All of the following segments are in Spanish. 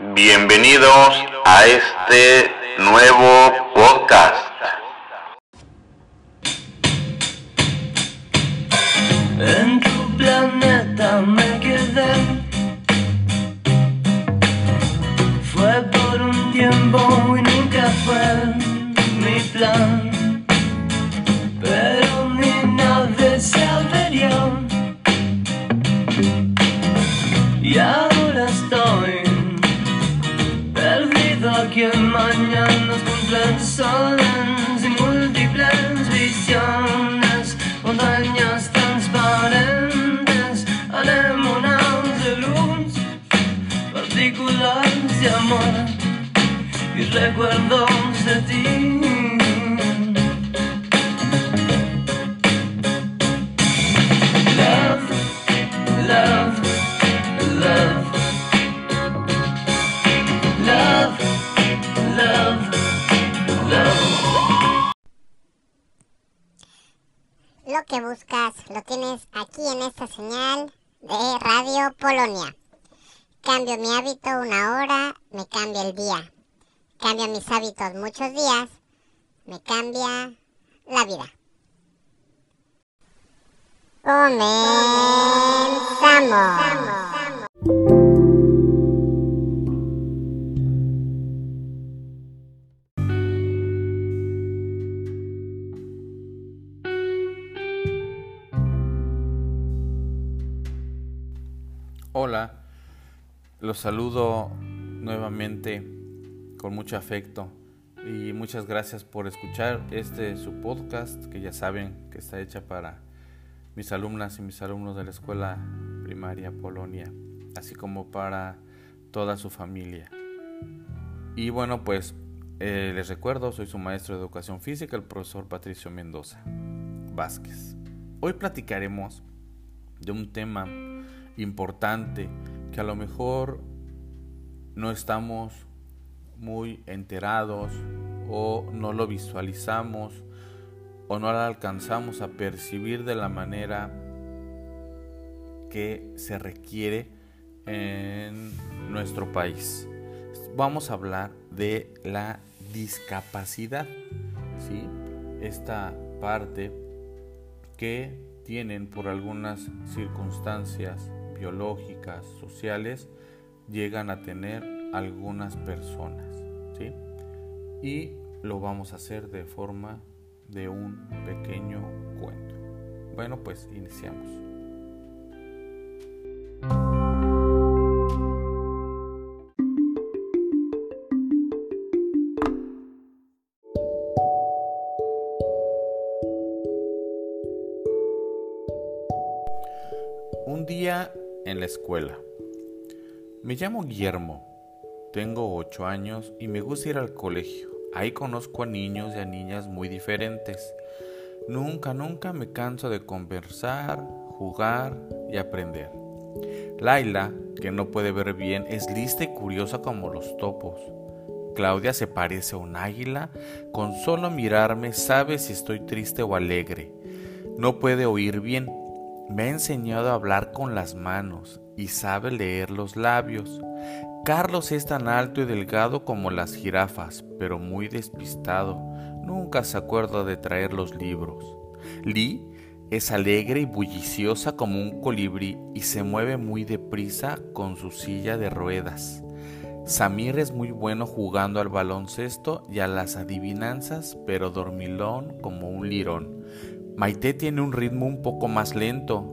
Bienvenidos a este nuevo podcast. Amor y recuerdos de ti. Lo que buscas lo tienes aquí en esta señal de Radio Polonia. Cambio mi hábito una hora, me cambia el día. Cambio mis hábitos muchos días, me cambia la vida. Comenzamos. Hola, los saludo nuevamente con mucho afecto y muchas gracias por escuchar este su podcast que ya saben que está hecha para mis alumnas y mis alumnos de la escuela primaria Polonia, así como para toda su familia. Y bueno, pues eh, les recuerdo, soy su maestro de educación física, el profesor Patricio Mendoza Vázquez. Hoy platicaremos de un tema importante que a lo mejor no estamos muy enterados o no lo visualizamos o no lo alcanzamos a percibir de la manera que se requiere en nuestro país. Vamos a hablar de la discapacidad, ¿sí? Esta parte que tienen por algunas circunstancias biológicas, sociales, llegan a tener algunas personas. ¿sí? Y lo vamos a hacer de forma de un pequeño cuento. Bueno, pues iniciamos. Un día en la escuela. Me llamo Guillermo, tengo 8 años y me gusta ir al colegio. Ahí conozco a niños y a niñas muy diferentes. Nunca, nunca me canso de conversar, jugar y aprender. Laila, que no puede ver bien, es lista y curiosa como los topos. Claudia se parece a un águila, con solo mirarme sabe si estoy triste o alegre. No puede oír bien, me ha enseñado a hablar con las manos y sabe leer los labios. Carlos es tan alto y delgado como las jirafas, pero muy despistado. Nunca se acuerda de traer los libros. Lee es alegre y bulliciosa como un colibrí y se mueve muy deprisa con su silla de ruedas. Samir es muy bueno jugando al baloncesto y a las adivinanzas, pero dormilón como un lirón. Maite tiene un ritmo un poco más lento,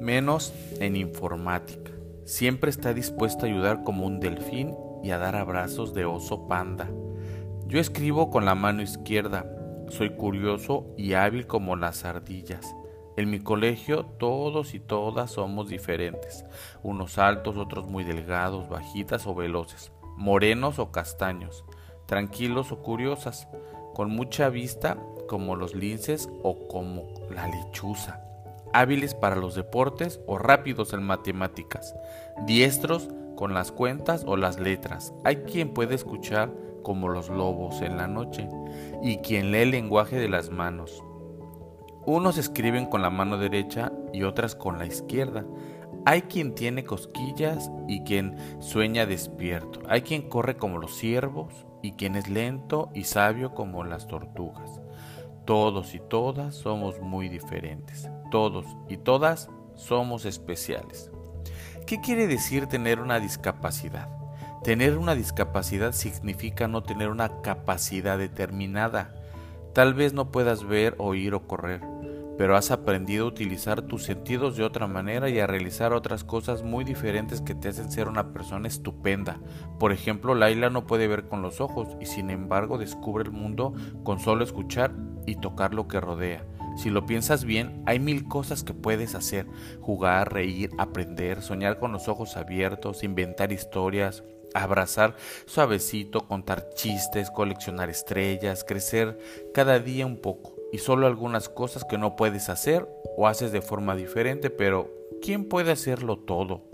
menos en informática. Siempre está dispuesta a ayudar como un delfín y a dar abrazos de oso panda. Yo escribo con la mano izquierda. Soy curioso y hábil como las ardillas. En mi colegio todos y todas somos diferentes. Unos altos, otros muy delgados, bajitas o veloces. Morenos o castaños. Tranquilos o curiosas. Con mucha vista como los linces o como la lechuza, hábiles para los deportes o rápidos en matemáticas, diestros con las cuentas o las letras. Hay quien puede escuchar como los lobos en la noche y quien lee el lenguaje de las manos. Unos escriben con la mano derecha y otras con la izquierda. Hay quien tiene cosquillas y quien sueña despierto. Hay quien corre como los ciervos y quien es lento y sabio como las tortugas. Todos y todas somos muy diferentes. Todos y todas somos especiales. ¿Qué quiere decir tener una discapacidad? Tener una discapacidad significa no tener una capacidad determinada. Tal vez no puedas ver, oír o correr, pero has aprendido a utilizar tus sentidos de otra manera y a realizar otras cosas muy diferentes que te hacen ser una persona estupenda. Por ejemplo, Laila no puede ver con los ojos y sin embargo descubre el mundo con solo escuchar y tocar lo que rodea. Si lo piensas bien, hay mil cosas que puedes hacer. Jugar, reír, aprender, soñar con los ojos abiertos, inventar historias, abrazar suavecito, contar chistes, coleccionar estrellas, crecer cada día un poco. Y solo algunas cosas que no puedes hacer o haces de forma diferente, pero ¿quién puede hacerlo todo?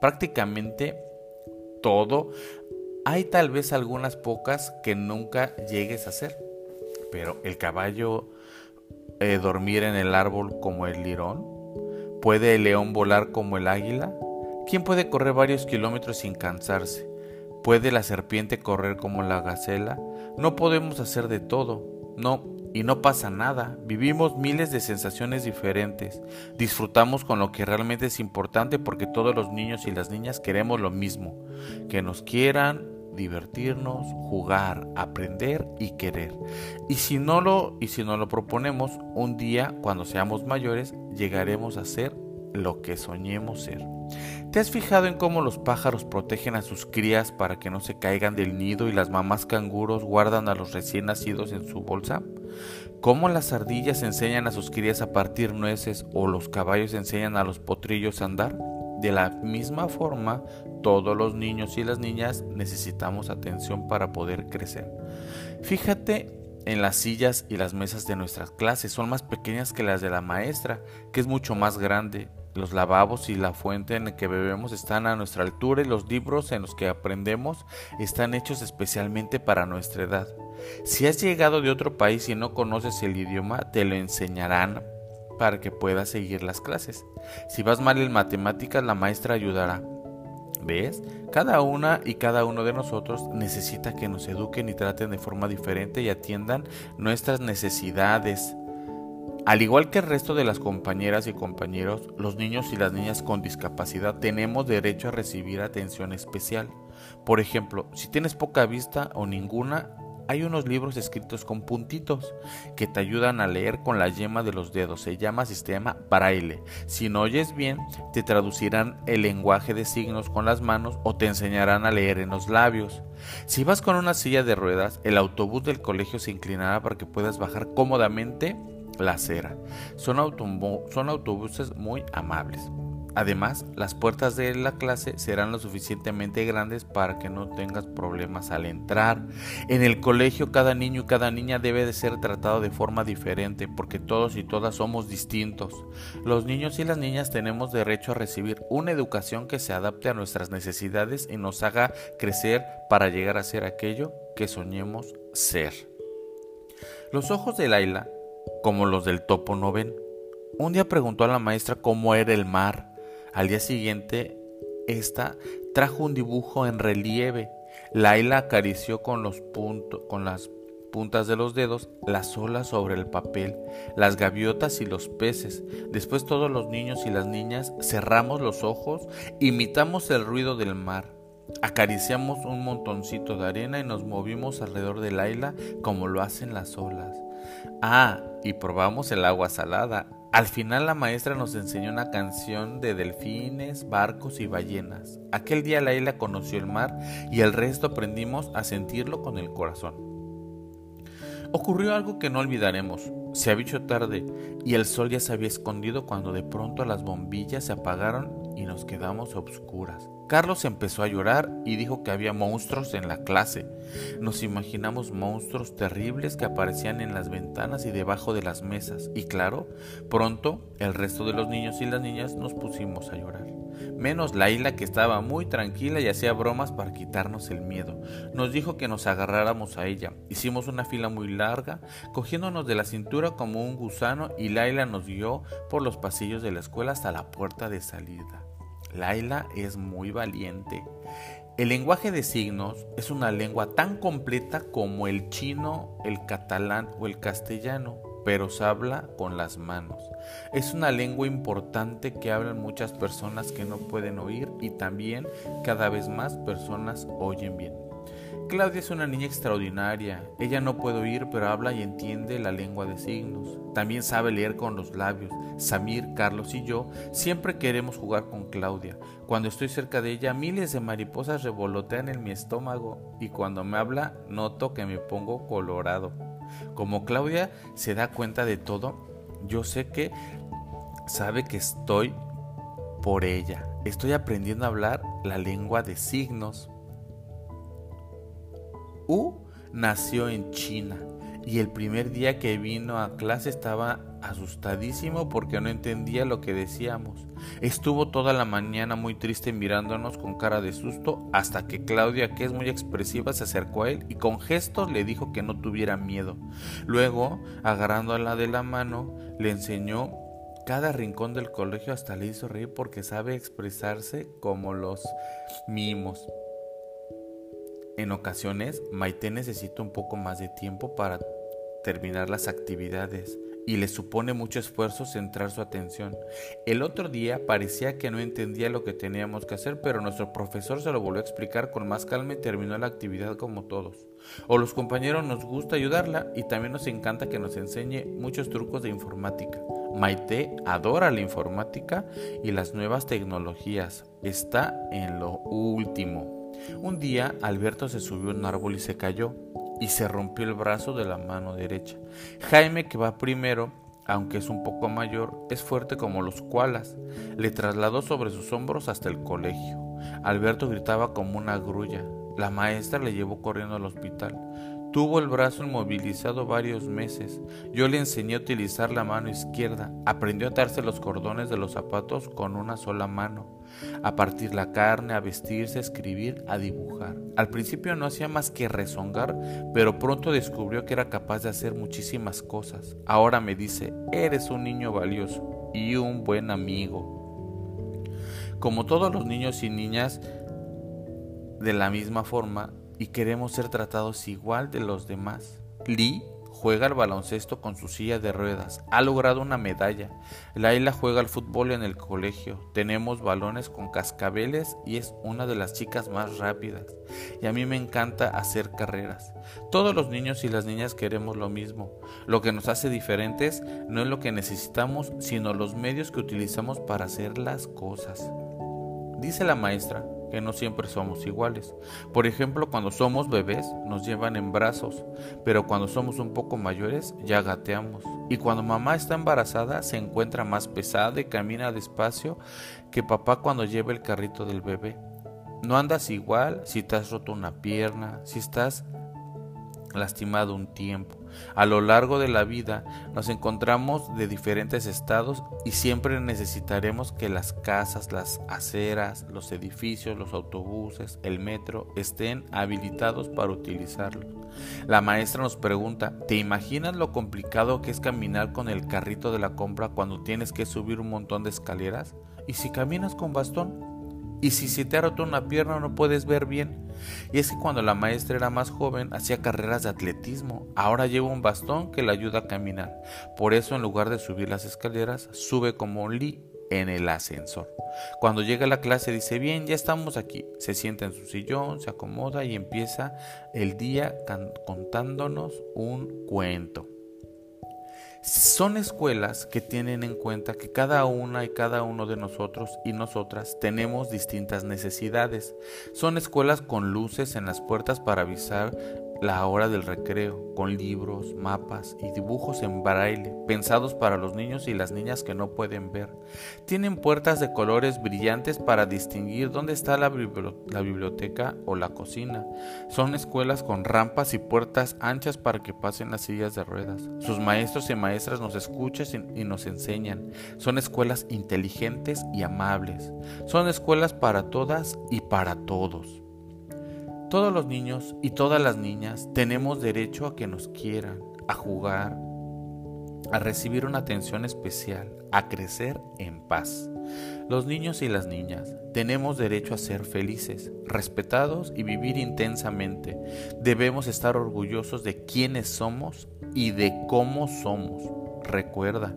Prácticamente todo. Hay tal vez algunas pocas que nunca llegues a hacer. Pero el caballo eh, dormir en el árbol como el lirón? ¿Puede el león volar como el águila? ¿Quién puede correr varios kilómetros sin cansarse? ¿Puede la serpiente correr como la gacela? No podemos hacer de todo, no, y no pasa nada. Vivimos miles de sensaciones diferentes. Disfrutamos con lo que realmente es importante porque todos los niños y las niñas queremos lo mismo. Que nos quieran, divertirnos, jugar, aprender y querer. Y si no lo y si no lo proponemos, un día cuando seamos mayores llegaremos a ser lo que soñemos ser. ¿Te has fijado en cómo los pájaros protegen a sus crías para que no se caigan del nido y las mamás canguros guardan a los recién nacidos en su bolsa? ¿Cómo las ardillas enseñan a sus crías a partir nueces o los caballos enseñan a los potrillos a andar? De la misma forma, todos los niños y las niñas necesitamos atención para poder crecer. Fíjate en las sillas y las mesas de nuestras clases, son más pequeñas que las de la maestra, que es mucho más grande. Los lavabos y la fuente en la que bebemos están a nuestra altura y los libros en los que aprendemos están hechos especialmente para nuestra edad. Si has llegado de otro país y no conoces el idioma, te lo enseñarán para que puedas seguir las clases. Si vas mal en matemáticas, la maestra ayudará. ¿Ves? Cada una y cada uno de nosotros necesita que nos eduquen y traten de forma diferente y atiendan nuestras necesidades. Al igual que el resto de las compañeras y compañeros, los niños y las niñas con discapacidad tenemos derecho a recibir atención especial. Por ejemplo, si tienes poca vista o ninguna, hay unos libros escritos con puntitos que te ayudan a leer con la yema de los dedos. Se llama sistema braille. Si no oyes bien, te traducirán el lenguaje de signos con las manos o te enseñarán a leer en los labios. Si vas con una silla de ruedas, el autobús del colegio se inclinará para que puedas bajar cómodamente la acera. Son, son autobuses muy amables. Además, las puertas de la clase serán lo suficientemente grandes para que no tengas problemas al entrar. En el colegio cada niño y cada niña debe de ser tratado de forma diferente porque todos y todas somos distintos. Los niños y las niñas tenemos derecho a recibir una educación que se adapte a nuestras necesidades y nos haga crecer para llegar a ser aquello que soñemos ser. Los ojos de Laila, como los del topo, no ven. Un día preguntó a la maestra cómo era el mar. Al día siguiente, esta trajo un dibujo en relieve. Laila acarició con, los con las puntas de los dedos las olas sobre el papel, las gaviotas y los peces. Después todos los niños y las niñas cerramos los ojos, imitamos el ruido del mar. Acariciamos un montoncito de arena y nos movimos alrededor de Laila como lo hacen las olas. Ah, y probamos el agua salada. Al final la maestra nos enseñó una canción de delfines, barcos y ballenas. Aquel día Laila conoció el mar y el resto aprendimos a sentirlo con el corazón. Ocurrió algo que no olvidaremos. Se había hecho tarde y el sol ya se había escondido cuando de pronto las bombillas se apagaron y nos quedamos obscuras. Carlos empezó a llorar y dijo que había monstruos en la clase. Nos imaginamos monstruos terribles que aparecían en las ventanas y debajo de las mesas. Y claro, pronto el resto de los niños y las niñas nos pusimos a llorar. Menos Laila que estaba muy tranquila y hacía bromas para quitarnos el miedo. Nos dijo que nos agarráramos a ella. Hicimos una fila muy larga, cogiéndonos de la cintura como un gusano y Laila nos guió por los pasillos de la escuela hasta la puerta de salida. Laila es muy valiente. El lenguaje de signos es una lengua tan completa como el chino, el catalán o el castellano, pero se habla con las manos. Es una lengua importante que hablan muchas personas que no pueden oír y también cada vez más personas oyen bien. Claudia es una niña extraordinaria. Ella no puede oír, pero habla y entiende la lengua de signos. También sabe leer con los labios. Samir, Carlos y yo siempre queremos jugar con Claudia. Cuando estoy cerca de ella, miles de mariposas revolotean en mi estómago y cuando me habla, noto que me pongo colorado. Como Claudia se da cuenta de todo, yo sé que sabe que estoy por ella. Estoy aprendiendo a hablar la lengua de signos U nació en China y el primer día que vino a clase estaba asustadísimo porque no entendía lo que decíamos. Estuvo toda la mañana muy triste mirándonos con cara de susto hasta que Claudia, que es muy expresiva, se acercó a él y con gestos le dijo que no tuviera miedo. Luego, agarrándola de la mano, le enseñó cada rincón del colegio hasta le hizo reír porque sabe expresarse como los mimos. En ocasiones, Maite necesita un poco más de tiempo para terminar las actividades y le supone mucho esfuerzo centrar su atención. El otro día parecía que no entendía lo que teníamos que hacer, pero nuestro profesor se lo volvió a explicar con más calma y terminó la actividad como todos. O los compañeros nos gusta ayudarla y también nos encanta que nos enseñe muchos trucos de informática. Maite adora la informática y las nuevas tecnologías. Está en lo último. Un día Alberto se subió a un árbol y se cayó y se rompió el brazo de la mano derecha. Jaime, que va primero, aunque es un poco mayor, es fuerte como los koalas. Le trasladó sobre sus hombros hasta el colegio. Alberto gritaba como una grulla. La maestra le llevó corriendo al hospital. Tuvo el brazo inmovilizado varios meses. Yo le enseñé a utilizar la mano izquierda. Aprendió a atarse los cordones de los zapatos con una sola mano, a partir la carne, a vestirse, a escribir, a dibujar. Al principio no hacía más que rezongar, pero pronto descubrió que era capaz de hacer muchísimas cosas. Ahora me dice, eres un niño valioso y un buen amigo. Como todos los niños y niñas, de la misma forma, y queremos ser tratados igual de los demás. Lee juega al baloncesto con su silla de ruedas. Ha logrado una medalla. Laila juega al fútbol en el colegio. Tenemos balones con cascabeles y es una de las chicas más rápidas. Y a mí me encanta hacer carreras. Todos los niños y las niñas queremos lo mismo. Lo que nos hace diferentes no es lo que necesitamos, sino los medios que utilizamos para hacer las cosas. Dice la maestra, que no siempre somos iguales. Por ejemplo, cuando somos bebés nos llevan en brazos, pero cuando somos un poco mayores ya gateamos. Y cuando mamá está embarazada se encuentra más pesada y camina despacio que papá cuando lleva el carrito del bebé. No andas igual si te has roto una pierna, si estás lastimado un tiempo. A lo largo de la vida nos encontramos de diferentes estados y siempre necesitaremos que las casas, las aceras, los edificios, los autobuses, el metro estén habilitados para utilizarlos. La maestra nos pregunta, ¿te imaginas lo complicado que es caminar con el carrito de la compra cuando tienes que subir un montón de escaleras? ¿Y si caminas con bastón? Y si se te ha roto una pierna no puedes ver bien. Y es que cuando la maestra era más joven hacía carreras de atletismo. Ahora lleva un bastón que le ayuda a caminar. Por eso en lugar de subir las escaleras, sube como Lee en el ascensor. Cuando llega a la clase dice, bien, ya estamos aquí. Se sienta en su sillón, se acomoda y empieza el día contándonos un cuento. Son escuelas que tienen en cuenta que cada una y cada uno de nosotros y nosotras tenemos distintas necesidades. Son escuelas con luces en las puertas para avisar la hora del recreo, con libros, mapas y dibujos en braille, pensados para los niños y las niñas que no pueden ver. Tienen puertas de colores brillantes para distinguir dónde está la, biblioteca o la cocina. Son escuelas con rampas y puertas anchas para que pasen las sillas de ruedas. Sus maestros y maestras nos escuchan y nos enseñan. Son escuelas inteligentes y amables. Son escuelas para todas y para todos. Todos los niños y todas las niñas tenemos derecho a que nos quieran, a jugar, a recibir una atención especial, a crecer en paz. Los niños y las niñas tenemos derecho a ser felices, respetados y vivir intensamente. Debemos estar orgullosos de quiénes somos y de cómo somos. Recuerda,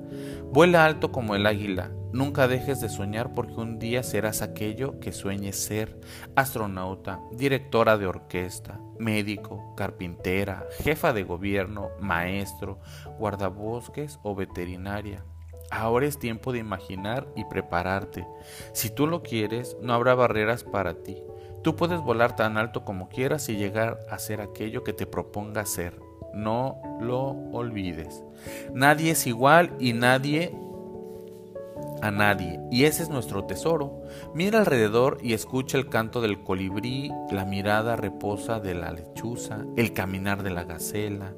vuela alto como el águila. Nunca dejes de soñar porque un día serás aquello que sueñes ser. Astronauta, directora de orquesta, médico, carpintera, jefa de gobierno, maestro, guardabosques o veterinaria. Ahora es tiempo de imaginar y prepararte. Si tú lo quieres, no habrá barreras para ti. Tú puedes volar tan alto como quieras y llegar a ser aquello que te proponga ser. No lo olvides. Nadie es igual y nadie a nadie, y ese es nuestro tesoro. Mira alrededor y escucha el canto del colibrí, la mirada reposa de la lechuza, el caminar de la gacela,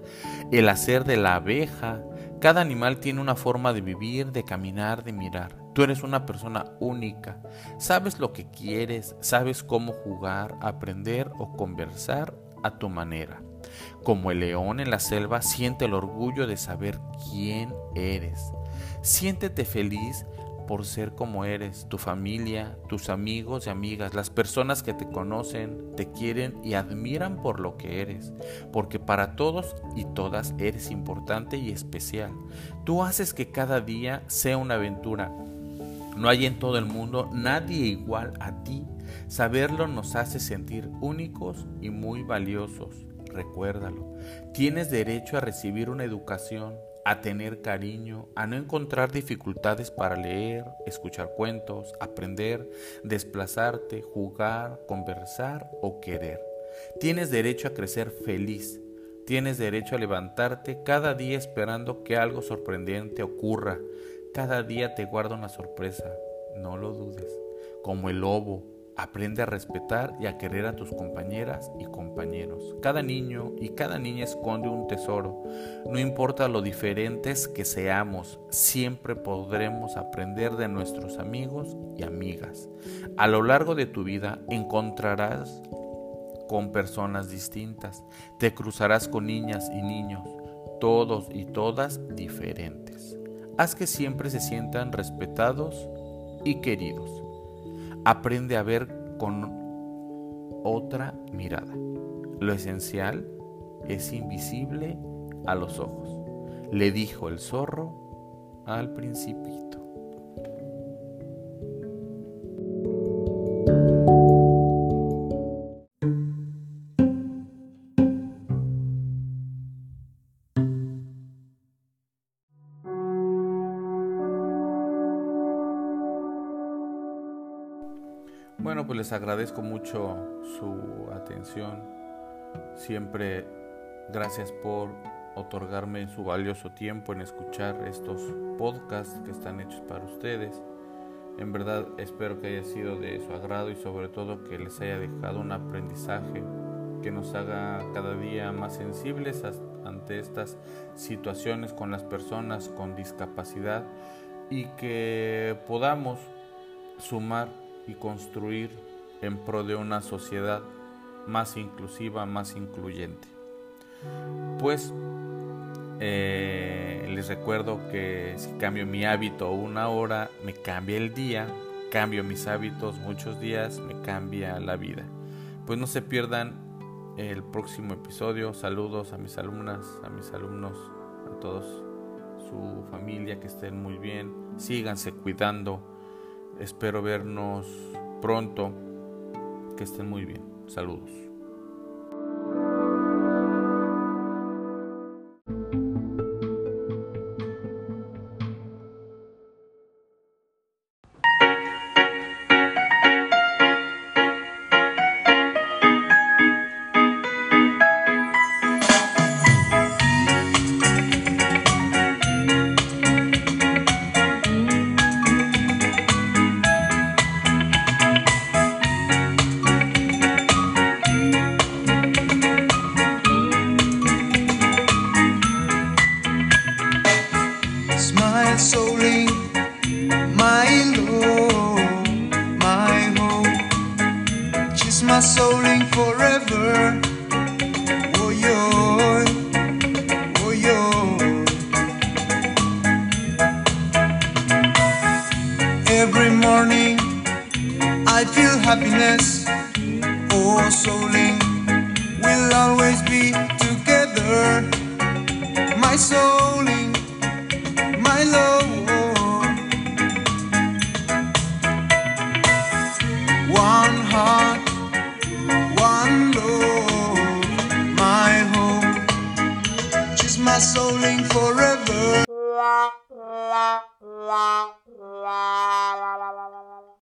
el hacer de la abeja, cada animal tiene una forma de vivir, de caminar, de mirar. Tú eres una persona única. Sabes lo que quieres, sabes cómo jugar, aprender o conversar a tu manera. Como el león en la selva, siente el orgullo de saber quién eres. Siéntete feliz por ser como eres, tu familia, tus amigos y amigas, las personas que te conocen, te quieren y admiran por lo que eres, porque para todos y todas eres importante y especial. Tú haces que cada día sea una aventura. No hay en todo el mundo nadie igual a ti. Saberlo nos hace sentir únicos y muy valiosos. Recuérdalo. Tienes derecho a recibir una educación, a tener cariño, a no encontrar dificultades para leer, escuchar cuentos, aprender, desplazarte, jugar, conversar o querer. Tienes derecho a crecer feliz. Tienes derecho a levantarte cada día esperando que algo sorprendente ocurra. Cada día te guarda una sorpresa. No lo dudes. Como el lobo, Aprende a respetar y a querer a tus compañeras y compañeros. Cada niño y cada niña esconde un tesoro. No importa lo diferentes que seamos, siempre podremos aprender de nuestros amigos y amigas. A lo largo de tu vida encontrarás con personas distintas. Te cruzarás con niñas y niños, todos y todas diferentes. Haz que siempre se sientan respetados y queridos aprende a ver con otra mirada. Lo esencial es invisible a los ojos, le dijo el zorro al principito. Bueno, pues les agradezco mucho su atención. Siempre gracias por otorgarme su valioso tiempo en escuchar estos podcasts que están hechos para ustedes. En verdad espero que haya sido de su agrado y sobre todo que les haya dejado un aprendizaje que nos haga cada día más sensibles ante estas situaciones con las personas con discapacidad y que podamos sumar y construir en pro de una sociedad más inclusiva, más incluyente. Pues eh, les recuerdo que si cambio mi hábito una hora, me cambia el día, cambio mis hábitos muchos días, me cambia la vida. Pues no se pierdan el próximo episodio. Saludos a mis alumnas, a mis alumnos, a todos su familia, que estén muy bien. Síganse cuidando Espero vernos pronto. Que estén muy bien. Saludos.